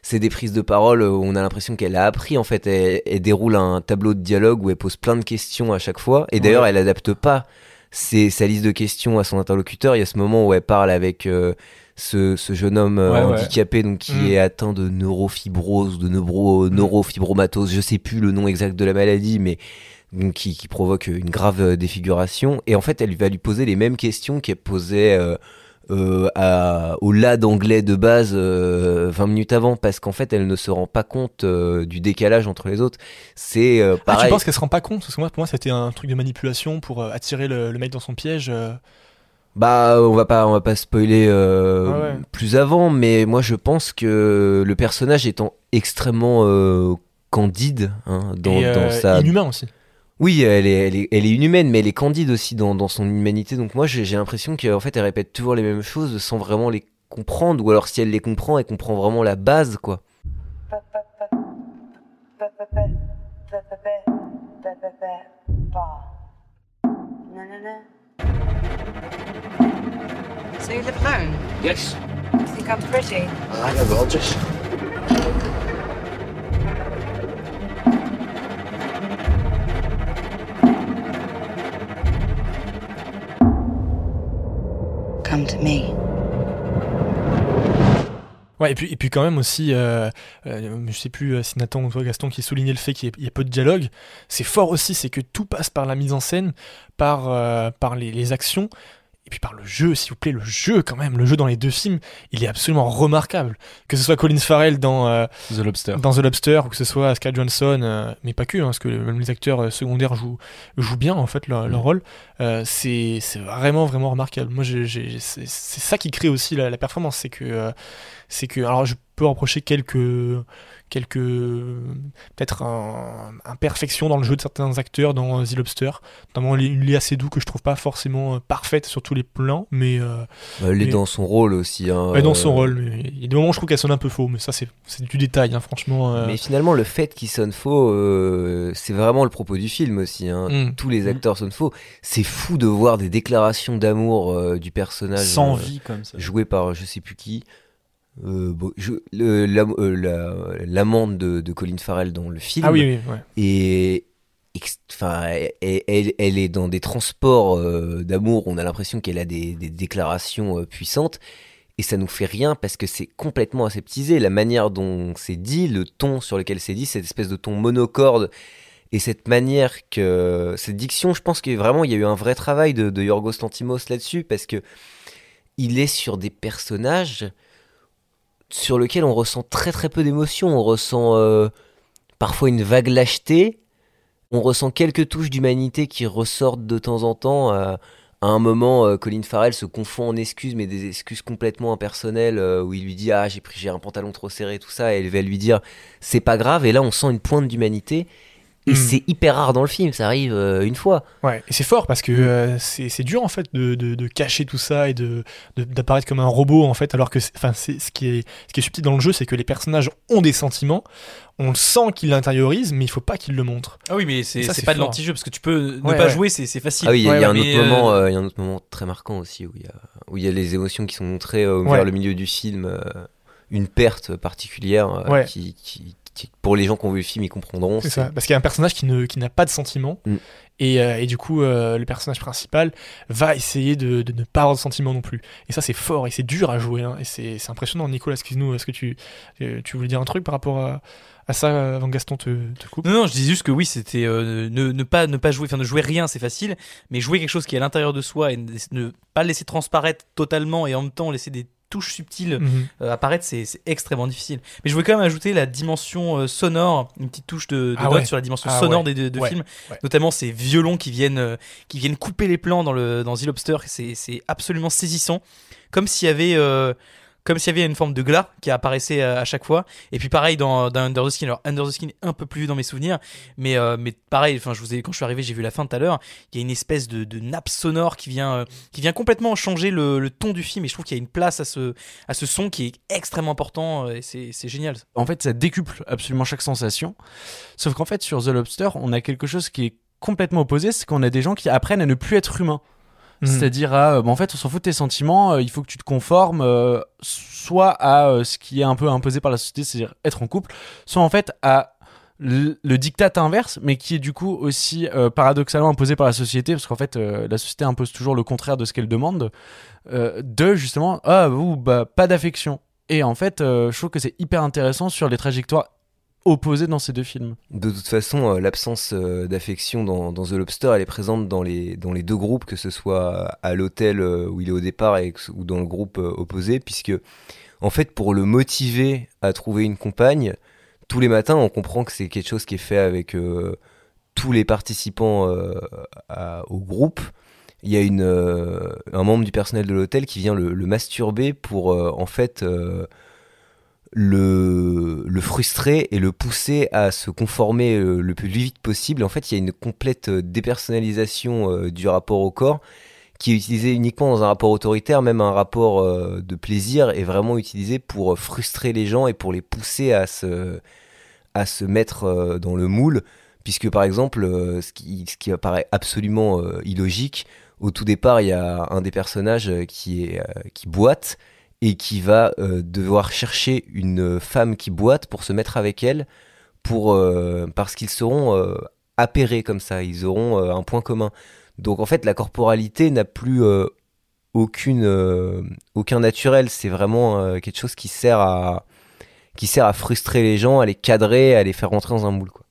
Speaker 6: c'est des prises de parole où on a l'impression qu'elle a appris en fait elle, elle déroule un tableau de dialogue où elle pose plein de questions à chaque fois et d'ailleurs
Speaker 7: Ouais.
Speaker 6: elle adapte pas ses, sa liste de questions à son interlocuteur il y a ce moment où elle parle avec euh, ce, ce jeune homme euh,
Speaker 7: ouais.
Speaker 6: handicapé donc qui
Speaker 5: Mm.
Speaker 6: est atteint de neurofibrose de neuro, neurofibromatose je sais plus le nom exact de la maladie mais donc qui, qui provoque une grave euh, défiguration. Et en fait, elle va lui poser les mêmes questions qu'elle posait euh, euh, à- au lad anglais de base euh, 20 minutes avant, parce qu'en fait, elle ne se rend pas compte du décalage entre les autres. C'est euh,
Speaker 5: Ah, tu
Speaker 6: pareil.
Speaker 5: penses qu'elle se rend pas compte? Parce que moi, pour moi, c'était un truc de manipulation pour attirer le, le mec dans son piège. Euh.
Speaker 6: Bah, on va pas, on va pas spoiler euh,
Speaker 7: Ah ouais.
Speaker 6: plus avant, mais moi, je pense que le personnage étant extrêmement euh, candide hein, dans,
Speaker 5: et euh,
Speaker 6: dans sa
Speaker 5: inhumain aussi.
Speaker 6: Oui, elle est, elle est, elle est inhumaine, mais elle est candide aussi dans, dans son humanité. Donc moi, j'ai j'ai l'impression qu'en fait, elle répète toujours les mêmes choses sans vraiment les comprendre. Ou alors, si elle les comprend, elle comprend vraiment la base, quoi.
Speaker 1: So you live alone?
Speaker 9: Yes,
Speaker 1: Think I'm pretty?
Speaker 9: I know gorgeous.
Speaker 1: Come to me.
Speaker 5: Ouais, et puis, et puis quand même aussi, euh, euh, je sais plus euh, si Nathan ou toi Gaston qui soulignait le fait qu'il y, a peu de dialogue. C'est fort aussi, c'est que tout passe par la mise en scène, par, euh, par les, actions, puis par le jeu, s'il vous plaît, le jeu quand même, le jeu dans les deux films, il est absolument remarquable. Que ce soit Colin Farrell dans, euh,
Speaker 7: The Lobster.
Speaker 5: dans The Lobster ou que ce soit Scarlett Johansson, euh, mais pas que, hein, parce que même les acteurs euh, secondaires jouent, jouent bien en fait leur, leur rôle. Euh, c'est vraiment vraiment remarquable. Moi, c'est ça qui crée aussi la, la performance, c'est que c'est que alors je peux reprocher quelques quelques peut-être un, imperfections dans le jeu de certains acteurs dans euh, The Lobster, notamment une Léa Seydoux que je trouve pas forcément euh, parfaite sur tous les plans, mais euh,
Speaker 6: Elle est
Speaker 5: Mais-
Speaker 6: dans son rôle aussi. Hein,
Speaker 5: ouais, dans
Speaker 6: euh,
Speaker 5: son rôle. Mais il y a des moments où je trouve qu'elle sonne un peu faux, mais ça c'est c'est du détail, hein, franchement. euh.
Speaker 6: Mais finalement, le fait qu'il sonne faux, euh, c'est vraiment le propos du film aussi. hein.
Speaker 5: Mm.
Speaker 6: Tous les
Speaker 7: Mm.
Speaker 6: acteurs sonnent faux. C'est fou de voir des déclarations d'amour euh, du personnage
Speaker 7: Sans
Speaker 6: euh,
Speaker 7: vie comme ça.
Speaker 6: joué par je sais plus qui. Euh, bon, euh, la- de, de Colin Farrell dans le film
Speaker 5: Ah oui, oui, ouais.
Speaker 6: et enfin elle, elle- elle est dans des transports euh, d'amour. On a l'impression qu'elle a des, des déclarations euh, puissantes. Et ça nous fait rien parce que c'est complètement aseptisé. La manière dont c'est dit le ton sur lequel c'est dit cette espèce de ton monocorde et cette manière que cette diction je pense que vraiment il y a eu un vrai travail de, de Yorgos Lantimos là-dessus parce que il est sur des personnages sur lesquels on ressent très très peu d'émotion on ressent euh, parfois une vague lâcheté on ressent quelques touches d'humanité qui ressortent de temps en temps. euh, à un moment, euh, Colin Farrell se confond en excuses, mais des excuses complètement impersonnelles, où il lui dit ah j'ai pris j'ai un pantalon trop serré, tout ça, et elle va lui dire c'est pas grave. Et là, on sent une pointe d'humanité. Et
Speaker 5: Mm.
Speaker 6: c'est hyper rare dans le film, ça arrive euh, une fois.
Speaker 5: Ouais, et c'est fort parce que euh, c'est dur en fait de, de, de cacher tout ça et de de- d'apparaître comme un robot en fait, alors que enfin c'est ce qui est ce qui est subtil dans le jeu, c'est que les personnages ont des sentiments, on le sent qu'ils l'intériorisent, mais il faut pas qu'ils le montrent.
Speaker 8: Ah oui, mais c'est
Speaker 5: Ça,
Speaker 8: c'est pas de l'anti-jeu parce que tu peux ne
Speaker 5: Ouais,
Speaker 8: pas
Speaker 5: ouais.
Speaker 8: jouer, c'est c'est facile.
Speaker 6: Ah oui, il y a,
Speaker 5: Ouais,
Speaker 6: il y a un autre
Speaker 8: euh,
Speaker 6: moment, euh, il y a un autre moment très marquant aussi où il y a où il y a les émotions qui sont montrées euh,
Speaker 5: Ouais.
Speaker 6: vers le milieu du film, euh, une perte particulière euh,
Speaker 5: Ouais.
Speaker 6: qui, qui- qui- pour les gens qui ont vu le film, ils comprendront.
Speaker 5: C'est ça, parce qu'il y a un personnage qui ne qui n'a pas de sentiments.
Speaker 6: Mm.
Speaker 5: Et, euh, et du coup, euh, le personnage principal va essayer de, de ne pas avoir de sentiments non plus. Et ça, c'est fort et c'est dur à jouer. hein. et c'est c'est impressionnant. Nicolas, excuse-nous, est-ce que tu, euh, tu voulais dire un truc par rapport à, à ça avant que Gaston te, te coupe?
Speaker 8: Non, non, je dis juste que oui, c'était euh, ne, ne pas ne pas jouer, enfin ne jouer rien, c'est facile, mais jouer quelque chose qui est à l'intérieur de soi et ne, ne pas le laisser transparaître totalement et en même temps laisser des touches subtiles
Speaker 5: Mhm.
Speaker 8: euh, apparaître, c'est extrêmement difficile. Mais je voulais quand même ajouter la dimension euh, sonore, une petite touche de, de
Speaker 5: Ah
Speaker 8: note
Speaker 5: ouais.
Speaker 8: sur la dimension
Speaker 5: Ah
Speaker 8: sonore
Speaker 5: ouais.
Speaker 8: des deux
Speaker 5: Ouais.
Speaker 8: films, notamment ces violons qui viennent euh, qui viennent couper les plans dans le dans The Lobster, c'est c'est absolument saisissant, comme s'il y avait comme s'il y avait une forme de glas qui apparaissait à, à chaque fois. Et puis pareil dans, Under the Skin. Alors Under the Skin un peu plus dans mes souvenirs, mais euh, mais pareil. Enfin, je quand je suis arrivé, j'ai vu la fin tout à l'heure. Il y a une espèce de, nappe sonore qui vient euh, qui vient complètement changer le, ton du film. Et je trouve qu'il y a une place à ce à ce son qui est extrêmement important. euh, Et c'est génial.
Speaker 7: En fait, ça décuple absolument chaque sensation. Sauf qu'en fait, sur The Lobster, on a quelque chose qui est complètement opposé, c'est qu'on a des gens qui apprennent à ne plus être humains.
Speaker 5: Mhm.
Speaker 7: C'est-à-dire à, euh, bah, en fait, on s'en fout de tes sentiments, euh, il faut que tu te conformes euh, soit à ce qui est un peu imposé par la société, c'est-à-dire être en couple, soit en fait à le, diktat inverse, mais qui est du coup aussi paradoxalement imposé par la société, parce qu'en fait, la société impose toujours le contraire de ce qu'elle demande, de justement, ah, ou bah, pas d'affection. Et en fait, je trouve que c'est hyper intéressant sur les trajectoires opposées dans ces deux films.
Speaker 6: De toute façon, euh, l'absence euh, d'affection dans, The Lobster, elle est présente dans les, deux groupes, que ce soit à l'hôtel euh, où il est au départ ou dans le groupe opposé, puisque, en fait, pour le motiver à trouver une compagne, tous les matins, on comprend que c'est quelque chose qui est fait avec tous les participants au groupe. Il y a un membre du personnel de l'hôtel qui vient le, masturber pour, en fait, le, frustrer et le pousser à se conformer euh, le plus vite possible. En fait, il y a une complète euh, dépersonnalisation euh, du rapport au corps qui est utilisé uniquement dans un rapport autoritaire, même un rapport de plaisir est vraiment utilisé pour frustrer les gens et pour les pousser à se, à se mettre dans le moule. Puisque par exemple, ce qui, ce qui apparaît absolument illogique, au tout départ, il y a un des personnages qui, qui boite et qui va euh, devoir chercher une femme qui boite pour se mettre avec elle pour euh, parce qu'ils seront euh, appairés comme ça, ils auront euh, un point commun. Donc en fait, la corporalité n'a plus euh, aucune euh, aucun naturel, c'est vraiment euh, quelque chose qui sert à qui sert à frustrer les gens, à les cadrer, à les faire rentrer dans un moule quoi.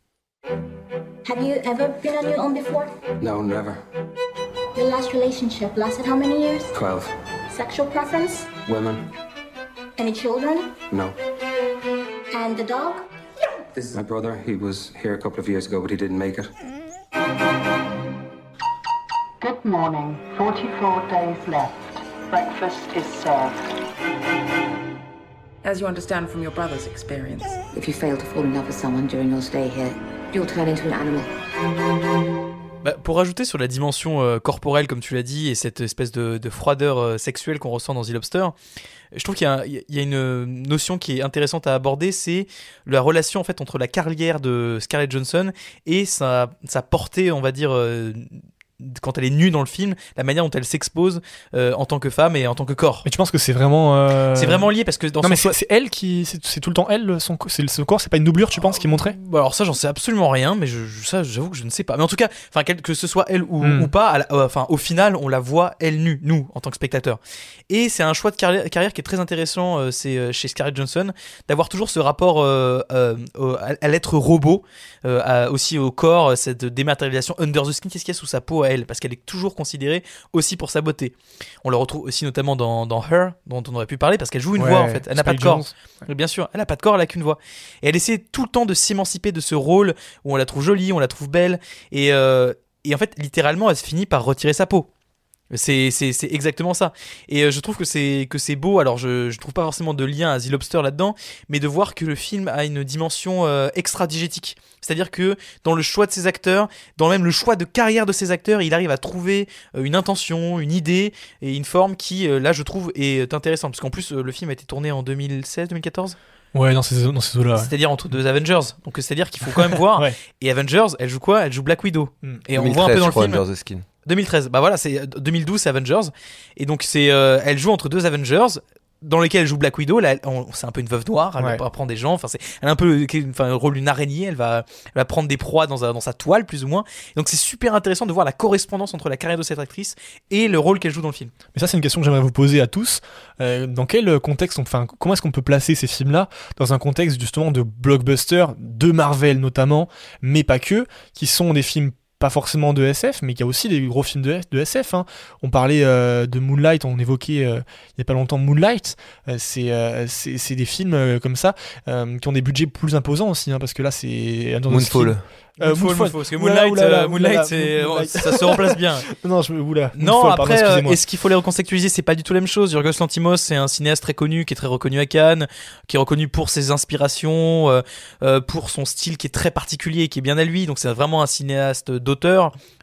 Speaker 9: Have you ever been on your own before?
Speaker 10: No, never.
Speaker 9: Your last relationship lasted how many years?
Speaker 10: Twelve.
Speaker 9: Sexual preference?
Speaker 10: Women?
Speaker 9: Any children?
Speaker 10: No.
Speaker 9: And the dog?
Speaker 10: This is my brother. He was here a couple of years ago, but he didn't make it.
Speaker 11: Good morning. 44 days left. Breakfast is served.
Speaker 1: As you understand from your brother's experience.
Speaker 9: If you fail to fall in love with someone during your stay here, you'll turn into an animal.
Speaker 8: Bah, pour ajouter sur la dimension euh, corporelle, comme tu l'as dit, et cette espèce de, de froideur euh, sexuelle qu'on ressent dans The Lobster, je trouve qu'il y y a une notion qui est intéressante à aborder, c'est la relation en fait entre la carrière de Scarlett Johansson et sa, sa portée, on va dire, euh, quand elle est nue dans le film, la manière dont elle s'expose euh, en tant que femme et en tant que corps.
Speaker 5: Mais tu penses que c'est vraiment. euh,
Speaker 8: C'est vraiment lié parce que dans
Speaker 5: Non, mais c'est elle qui. C'est tout le temps elle, son, co- c'est le- son corps, c'est pas une doublure, tu penses, qui est montrée?
Speaker 8: Bah alors ça j'en sais absolument rien mais je, je- ça j'avoue que je ne sais pas mais en tout cas enfin que ce soit elle ou,
Speaker 5: Hmm.
Speaker 8: ou pas euh, enfin au final on la voit elle nue nous en tant que spectateur Et c'est un choix de carrière, carrière qui est très intéressant euh, c'est euh, chez Scarlett Johansson d'avoir toujours ce rapport euh, à, l'être robot, à- aussi au corps, cette dématérialisation under the skin. Qu'est-ce qu'il y a sous sa peau à elle? Parce qu'elle est toujours considérée aussi pour sa beauté. On le retrouve aussi notamment dans, dans Her, dont on aurait pu parler, parce qu'elle joue une
Speaker 5: Ouais,
Speaker 8: voix en fait. Elle n'a pas de corps. Bien sûr, elle n'a pas de corps, elle a qu'une voix. Et elle essaie tout le temps de s'émanciper de ce rôle où on la trouve jolie, on la trouve belle. Et, euh, et en fait, littéralement, elle se finit par retirer sa peau. C'est, c'est, c'est exactement ça. Et euh, je trouve que c'est, que c'est beau. Alors, je, je trouve pas forcément de lien à The Lobster là-dedans, mais de voir que le film a une dimension euh, extra-digétique. C'est-à-dire que dans le choix de ses acteurs, dans même le choix de carrière de ses acteurs, il arrive à trouver euh, une intention, une idée et une forme qui, euh, là, je trouve, est intéressante. Parce qu'en plus, euh, le film a été tourné en 2016-2014
Speaker 5: Ouais, dans ces, dans ces eaux-là.
Speaker 8: c'est-à-dire entre deux Avengers. Donc c'est-à-dire qu'il faut quand même voir. <laughs>
Speaker 5: Ouais.
Speaker 8: Et Avengers, elle joue quoi? Elle joue Black Widow.
Speaker 5: Mm.
Speaker 8: Et on voit un peu
Speaker 6: 2013,
Speaker 8: dans le film.
Speaker 6: Under the Skin.
Speaker 8: 2013. Bah voilà, c'est 2012, c'est Avengers. Et donc c'est, euh, elle joue entre deux Avengers dans lesquels elle joue Black Widow. Là, on- c'est un peu une veuve noire. Elle
Speaker 5: Ouais.
Speaker 8: va prendre des gens. Enfin, c'est, elle a un peu le, enfin, le rôle d'une araignée. Elle va, elle va prendre des proies dans, sa- dans sa toile, plus ou moins. Donc c'est super intéressant de voir la correspondance entre la carrière de cette actrice et le rôle qu'elle joue dans le film.
Speaker 5: Mais ça, c'est une question que j'aimerais vous poser à tous. Euh, dans quel contexte, on- enfin, comment est-ce qu'on peut placer ces films-là dans un contexte justement de blockbuster, de Marvel notamment, mais pas que, qui sont des films pas forcément de SF, mais il y a aussi des gros films de, de SF. hein. On parlait euh, de Moonlight, on évoquait euh, il y a pas longtemps Moonlight. Euh, c'est euh, c'est c'est des films euh, comme ça euh, qui ont des budgets plus imposants aussi, hein, parce que là c'est
Speaker 6: Moonfall.
Speaker 5: Euh,
Speaker 8: Moonfall, Moonfall, parce que
Speaker 5: Oulala,
Speaker 8: Moonlight, Moonlight, ça se remplace bien. <laughs>
Speaker 5: non, je oula.
Speaker 8: Non,
Speaker 5: Moonfall,
Speaker 8: après,
Speaker 5: excusez-moi.
Speaker 8: est-ce qu'il faut les recontextualiser? C'est pas du tout la même chose. Yorgos Lantimos, c'est un cinéaste très connu, qui est très reconnu à Cannes, qui est reconnu pour ses inspirations, euh, pour son style qui est très particulier, et qui est bien à lui. Donc c'est vraiment un cinéaste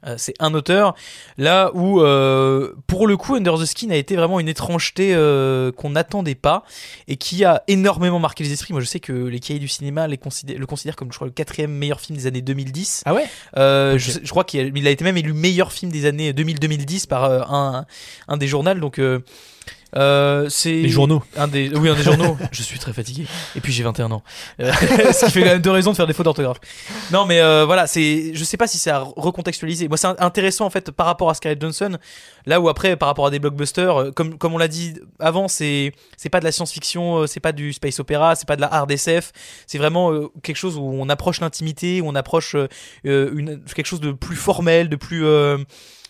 Speaker 8: Euh, c'est un auteur. Là où, euh, pour le coup, Under the Skin a été vraiment une étrangeté euh, qu'on n'attendait pas et qui a énormément marqué les esprits. Moi, je sais que les cahiers du cinéma les considèrent- le considèrent comme, je crois, le quatrième meilleur film des années 2010.
Speaker 5: Ah ouais?
Speaker 8: Je, crois qu'il a, été même élu meilleur film des années 2000-2010 par un, un des journaux. Donc, euh, c'est
Speaker 5: Les journaux.
Speaker 8: Un des, oui, un des journaux. <laughs> je suis très fatigué. Et puis j'ai 21 ans. Euh, <laughs> ce qui fait quand même deux raisons de faire des fautes d'orthographe. Non, mais euh, voilà, c'est. Je sais pas si c'est à recontextualiser. Moi, c'est intéressant en fait par rapport à Scarlett Johansson. Là où après, par rapport à des blockbusters, euh, comme comme on l'a dit avant, c'est c'est pas de la science-fiction, c'est pas du space opéra, c'est pas de la hard SF. C'est vraiment quelque chose où on approche l'intimité, où on approche une quelque chose de plus formel, de plus euh,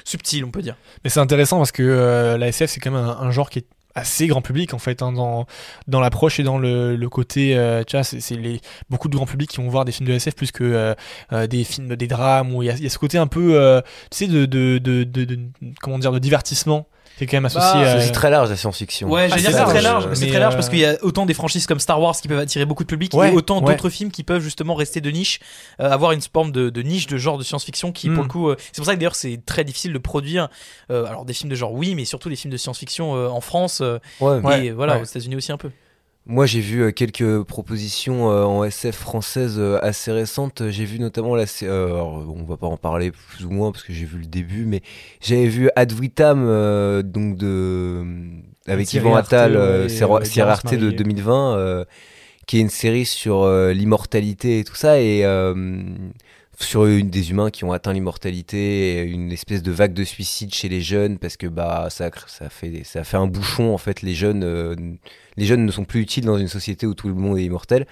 Speaker 8: subtil, on peut dire.
Speaker 5: Mais c'est intéressant parce que euh, la SF, c'est quand même un, un genre qui est assez grand public en fait hein, dans dans l'approche et dans le, le côté euh, tu vois c'est les beaucoup de grand public qui vont voir des films de SF plus que euh, euh, des films des drames où il y a, ce côté un peu tu sais de, de- de- comment dire de divertissement qui est quand même associé
Speaker 8: Bah,
Speaker 5: à
Speaker 6: C'est très large la science-fiction.
Speaker 8: Ouais,
Speaker 5: Ah,
Speaker 8: je veux dire,
Speaker 5: c'est
Speaker 8: très large.
Speaker 5: euh,
Speaker 8: C'est très large
Speaker 5: euh,
Speaker 8: parce qu'il y a autant des franchises comme Star Wars qui peuvent attirer beaucoup de public
Speaker 5: Ouais,
Speaker 8: et autant
Speaker 5: ouais.
Speaker 8: d'autres films qui peuvent justement rester de niche, euh, avoir une forme de, de niche de genre de science-fiction qui,
Speaker 5: Mm.
Speaker 8: pour le coup, euh, c'est pour ça que d'ailleurs c'est très difficile de produire. euh, alors des films de genre, oui, mais surtout des films de science-fiction euh, en France euh,
Speaker 6: Ouais,
Speaker 8: et
Speaker 5: Ouais,
Speaker 8: voilà
Speaker 5: ouais.
Speaker 8: aux États-Unis aussi un peu.
Speaker 6: Moi, j'ai vu euh, quelques propositions euh, en SF française euh, assez récentes. J'ai vu notamment la. alors, on va pas en parler plus ou moins parce que j'ai vu le début, mais j'avais vu Ad Vitam, euh, donc de avec Yvan Attal, euh, Sierra Arte de
Speaker 5: Marie.
Speaker 6: 2020, euh, qui est une série sur l'immortalité et tout ça, et sur une des humains qui ont atteint l'immortalité, une espèce de vague de suicide chez les jeunes parce que bah ça ça fait ça fait un bouchon en fait. Les jeunes euh, les jeunes ne sont plus utiles dans une société où tout le monde est immortel.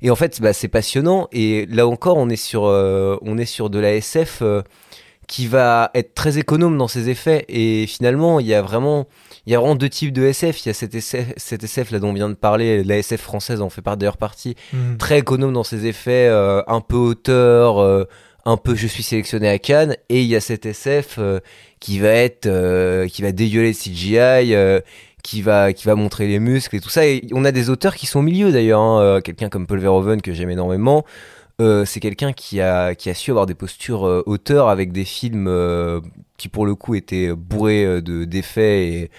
Speaker 6: Et en fait, bah, c'est passionnant. Et là encore, on est sur, euh, on est sur de la SF euh, qui va être très économe dans ses effets. Et finalement, il y a vraiment, il y a vraiment deux types de SF. Il y a cette SF, cette SF là dont on vient de parler, la SF française en fait par d'ailleurs partie,
Speaker 5: Mhm.
Speaker 6: très économe dans ses effets, euh, un peu auteur, euh, un peu je suis sélectionné à Cannes. Et il y a cette SF euh, qui va être, qui va dégueuler de CGI. qui va qui va montrer les muscles et tout ça et on a des auteurs qui sont au milieu d'ailleurs hein. Quelqu'un comme Paul Verhoeven que j'aime énormément euh, c'est quelqu'un qui a qui a su avoir des postures euh, avec des films euh, qui pour le coup étaient bourrés euh, de d'effets et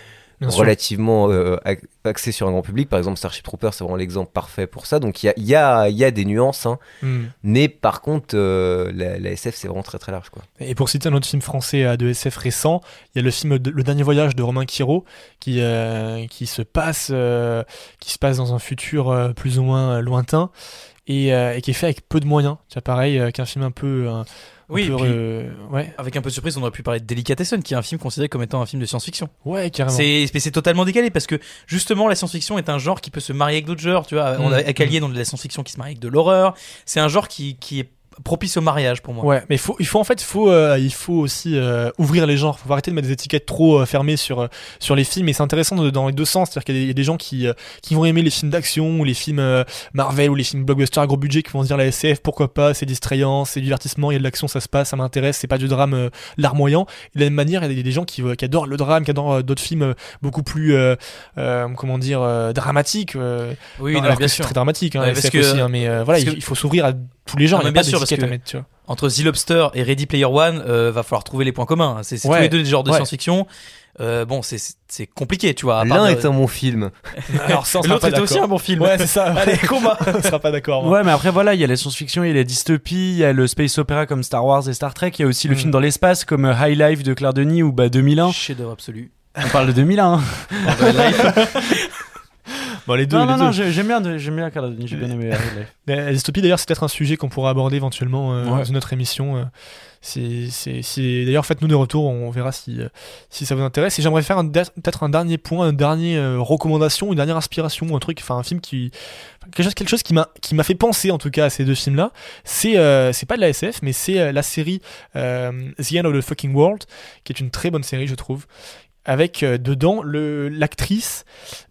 Speaker 5: Bien
Speaker 6: relativement euh, axés sur un grand public par exemple Starship Troopers c'est vraiment l'exemple parfait pour ça donc il y a il y a il y a des nuances hein.
Speaker 5: Mhm.
Speaker 6: mais par contre euh, la, la SF c'est vraiment très très large quoi
Speaker 5: Et pour citer un autre film français euh, de SF récent, il y a le film Le Dernier Voyage de Romain Quiro qui, euh, qui, se passe, qui se passe dans un futur plus ou moins lointain et, et qui est fait avec peu de moyens. C'est pareil qu'un film un peu,
Speaker 8: Oui, puis-
Speaker 5: euh, ouais.
Speaker 8: Avec un peu de surprise, on aurait pu parler de Delicatessen, qui est un film considéré comme étant un film de science-fiction.
Speaker 5: Ouais, carrément.
Speaker 8: C'est totalement décalé parce que justement la science-fiction est un genre qui peut se marier avec d'autres genres. Tu vois, on a
Speaker 5: Mm.
Speaker 8: Acalier dans de la science-fiction qui se marie avec de l'horreur. C'est un genre qui, qui est propice au mariage pour moi.
Speaker 5: Ouais, mais faut, il faut en fait, il faut, euh, il faut aussi euh, ouvrir les genres. Faut arrêter de mettre des étiquettes trop euh, fermées sur euh, sur les films. Et c'est intéressant de- dans les deux sens. C'est-à-dire qu'il y, a des- il y a des gens qui euh, qui vont aimer les films d'action ou les films euh, Marvel ou les films blockbusters à gros budget qui vont se dire la SF, pourquoi pas, c'est distrayant, c'est divertissement, il y a de l'action, ça se passe, ça m'intéresse, c'est pas du drame euh, larmoyant. Et de la même manière, il y a des, des gens qui, euh, qui adorent le drame, qui adorent euh, d'autres films euh, beaucoup plus, euh, euh, comment dire, euh, dramatiques. euh,
Speaker 8: Oui,
Speaker 5: non,
Speaker 8: non,
Speaker 5: alors
Speaker 8: bien
Speaker 5: que c'est
Speaker 8: sûr.
Speaker 5: très dramatique, hein,
Speaker 8: Ouais, parce que-
Speaker 5: aussi, hein, mais euh, voilà,
Speaker 8: parce
Speaker 5: il,
Speaker 8: que-
Speaker 5: il faut s'ouvrir à tous les genres.
Speaker 8: Non,
Speaker 5: Il n'y
Speaker 8: mais
Speaker 5: a
Speaker 8: bien
Speaker 5: pas
Speaker 8: sûr, parce
Speaker 5: à
Speaker 8: que-
Speaker 5: mettre, tu vois.
Speaker 8: Entre The Lobster et Ready Player One, euh, va falloir trouver les points communs. C'est c'est
Speaker 5: Ouais.
Speaker 8: tous les deux des genres de
Speaker 5: Ouais.
Speaker 8: science-fiction. Euh, bon, c'est compliqué, tu vois.
Speaker 6: L'un est un bon film. <laughs>
Speaker 5: Alors
Speaker 8: L'autre est aussi un bon film.
Speaker 5: Ouais, c'est ça. <laughs>
Speaker 8: Allez, combat. <laughs>
Speaker 5: on sera pas d'accord.
Speaker 7: Ouais, mais après voilà, il y a la science-fiction, il y a la dystopie, il y a le space opéra comme Star Wars et Star Trek, il y a aussi le
Speaker 5: Mm.
Speaker 7: film dans l'espace comme euh, High Life de Claire Denis ou bah 2001.
Speaker 8: Chef-d'œuvre absolu.
Speaker 7: On parle de 2001.
Speaker 5: Bon, les deux,
Speaker 7: non,
Speaker 5: les
Speaker 7: non,
Speaker 5: deux.
Speaker 7: non, j'ai- j'aime bien, j'aime bien Denis, j'ai bien aimé.
Speaker 5: La dystopie, <laughs> d'ailleurs, c'est peut-être un sujet qu'on pourra aborder éventuellement euh,
Speaker 7: Ouais.
Speaker 5: dans notre émission. euh. C'est, c'est, c'est- D'ailleurs, faites-nous des retours, on verra si, euh, si ça vous intéresse. Et j'aimerais faire peut-être un dernier point, une dernière euh, recommandation, une dernière inspiration, un truc, enfin un film qui. Quelque chose, quelque chose qui, m'a, qui m'a fait penser en tout cas à ces deux films-là. C'est, euh, c'est pas de la SF, mais c'est euh, la série euh, The End of the Fucking World, qui est une très bonne série, je trouve. Avec euh, dedans l'actrice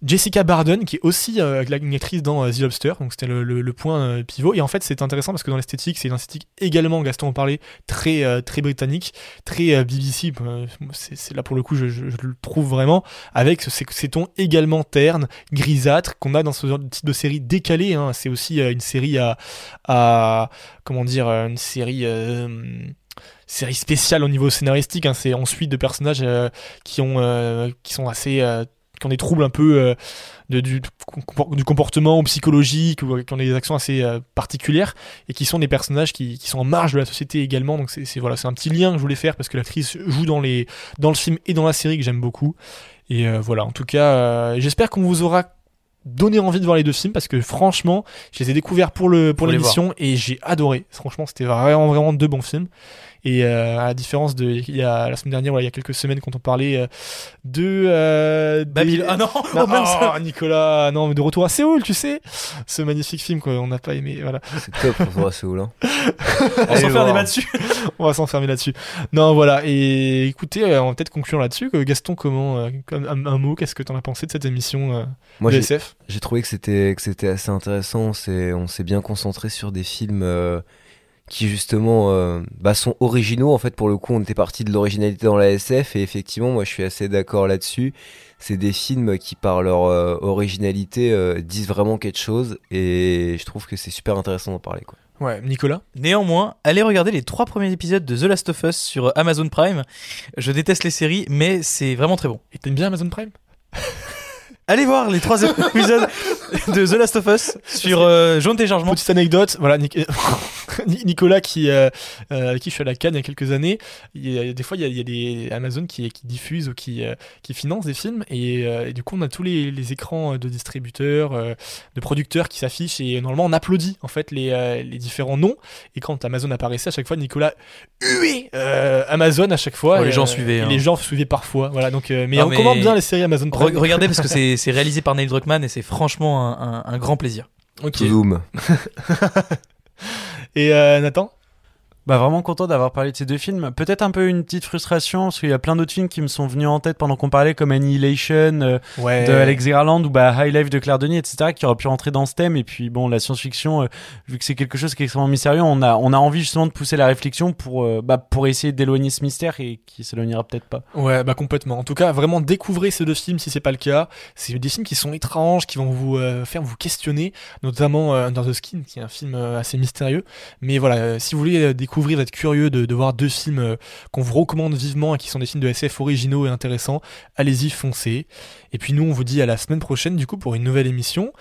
Speaker 5: Jessica Barden, qui est aussi euh, une actrice dans euh, The Lobster, donc c'était le, le- point pivot. Et en fait, c'est intéressant parce que dans l'esthétique, c'est une esthétique également, Gaston en parlait, très, très britannique, très BBC. c'est, là pour le coup, je, le trouve vraiment, avec ce- ces, ces tons également ternes, grisâtres, qu'on a dans ce type de série décalée. hein. C'est aussi une série à, à. Comment dire Une série. Série spéciale au niveau scénaristique. hein. C'est ensuite de personnages euh, qui ont euh, qui sont assez euh, qui ont des troubles un peu de, du, du comportement ou psychologique ou qui ont des actions assez particulières et qui sont des personnages qui, qui sont en marge de la société également. Donc c'est voilà, c'est un petit lien que je voulais faire parce que l'actrice joue dans les dans le film et dans la série que j'aime beaucoup. Et voilà, en tout cas, j'espère qu'on vous aura donné envie de voir les deux films parce que franchement, je les ai découverts pour le pour l'émission et j'ai adoré. Franchement, c'était vraiment vraiment deux bons films. Et euh, à la différence de il y a la semaine dernière, voilà, il y a quelques semaines quand on parlait euh, de euh, des-
Speaker 8: Babylone. Ah non, <laughs>
Speaker 5: non,
Speaker 8: oh,
Speaker 5: oh, Nicolas, non, mais de retour à Séoul, tu sais, ce magnifique film qu'on n'a pas aimé, voilà.
Speaker 6: C'est top pour voir Séoul. Hein.
Speaker 8: On
Speaker 6: Allez
Speaker 8: s'en fait un
Speaker 6: voir.
Speaker 8: débat dessus. <laughs>
Speaker 5: On va s'enfermer là-dessus. Non, voilà. Et écoutez, on va peut-être conclure là-dessus. Gaston, comment, euh, comme un, un mot, qu'est-ce que t'en as pensé de cette émission euh,
Speaker 6: Moi,
Speaker 5: de
Speaker 6: j'ai-
Speaker 5: SF
Speaker 6: J'ai trouvé que c'était que c'était assez intéressant. On s'est on s'est bien concentré sur des films euh, qui justement euh, bah, sont originaux. En fait, pour le coup, on était parti de l'originalité dans la SF et effectivement, moi, je suis assez d'accord là-dessus. C'est des films qui, par leur euh, originalité, euh, disent vraiment quelque chose et je trouve que c'est super intéressant d'en parler. Quoi.
Speaker 5: Ouais, Nicolas
Speaker 8: Néanmoins, allez regarder les trois premiers épisodes de The Last of Us sur Amazon Prime. Je déteste les séries, mais c'est vraiment très bon.
Speaker 5: Et t'aimes bien Amazon Prime?
Speaker 8: Allez voir les trois <laughs> épisodes <laughs> de The Last of Us sur euh, jaune téléchargement.
Speaker 5: Petite anecdote, voilà, Nic- <laughs> Ni- Nicolas qui, euh, euh, avec qui je suis à la Cannes il y a quelques années, il y a, des fois il y a, il y a des Amazon qui, qui diffusent ou qui, euh, qui financent des films et, euh, et du coup on a tous les, les écrans de distributeurs, euh, de producteurs qui s'affichent et normalement on applaudit en fait les, euh, les différents noms et quand Amazon apparaissait à chaque fois Nicolas huait euh, Amazon à chaque fois
Speaker 8: Oh, les
Speaker 5: et,
Speaker 8: gens
Speaker 5: euh,
Speaker 8: suivaient,
Speaker 5: et
Speaker 8: hein.
Speaker 5: les gens suivaient parfois voilà donc euh, mais
Speaker 8: Non,
Speaker 5: on
Speaker 8: mais-
Speaker 5: recommande bien les séries Amazon Prime.
Speaker 8: Re- regardez parce que <laughs> c'est c'est réalisé par Neil Druckmann et c'est franchement un, un- un grand plaisir.
Speaker 5: Ok.
Speaker 6: Zoom. <laughs>
Speaker 5: Et euh, Nathan?
Speaker 7: Bah vraiment content d'avoir parlé de ces deux films. Peut-être un peu une petite frustration parce qu'il y a plein d'autres films qui me sont venus en tête pendant qu'on parlait comme Annihilation euh,
Speaker 5: Ouais.
Speaker 7: de Alex Garland ou bah High Life de Claire Denis etc qui auraient pu rentrer dans ce thème et puis bon la science-fiction euh, vu que c'est quelque chose qui est extrêmement mystérieux on a on a envie justement de pousser la réflexion pour euh, bah pour essayer d'éloigner ce mystère et qui s'éloignera peut-être pas.
Speaker 5: Ouais, bah complètement. En tout cas, vraiment découvrez ces deux films si c'est pas le cas. C'est des films qui sont étranges, qui vont vous faire vous questionner, notamment Under the Skin, qui est un film assez mystérieux. Mais voilà, si vous voulez euh, découvrir, être curieux de, de voir deux films euh, qu'on vous recommande vivement et qui sont des films de SF originaux et intéressants, allez-y, foncez. Et puis nous, on vous dit à la semaine prochaine, du coup, pour une nouvelle émission.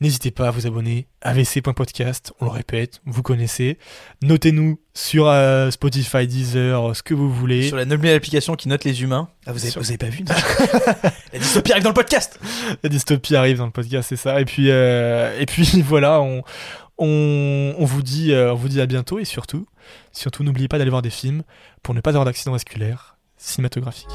Speaker 5: N'hésitez pas à vous abonner, avc.podcast, on le répète, vous connaissez. Notez-nous sur euh, Spotify, Deezer, ce que vous voulez.
Speaker 8: Sur la noble application qui note les humains. Ah, vous, avez,
Speaker 5: Sur-
Speaker 8: vous avez pas vu <laughs> <laughs> La dystopie arrive dans le podcast
Speaker 5: La dystopie arrive dans le podcast, c'est ça. Et puis, euh, et puis <laughs> voilà, on, On, on vous dit, euh, on vous dit à bientôt et surtout, surtout n'oubliez pas d'aller voir des films pour ne pas avoir d'accident vasculaire cinématographique.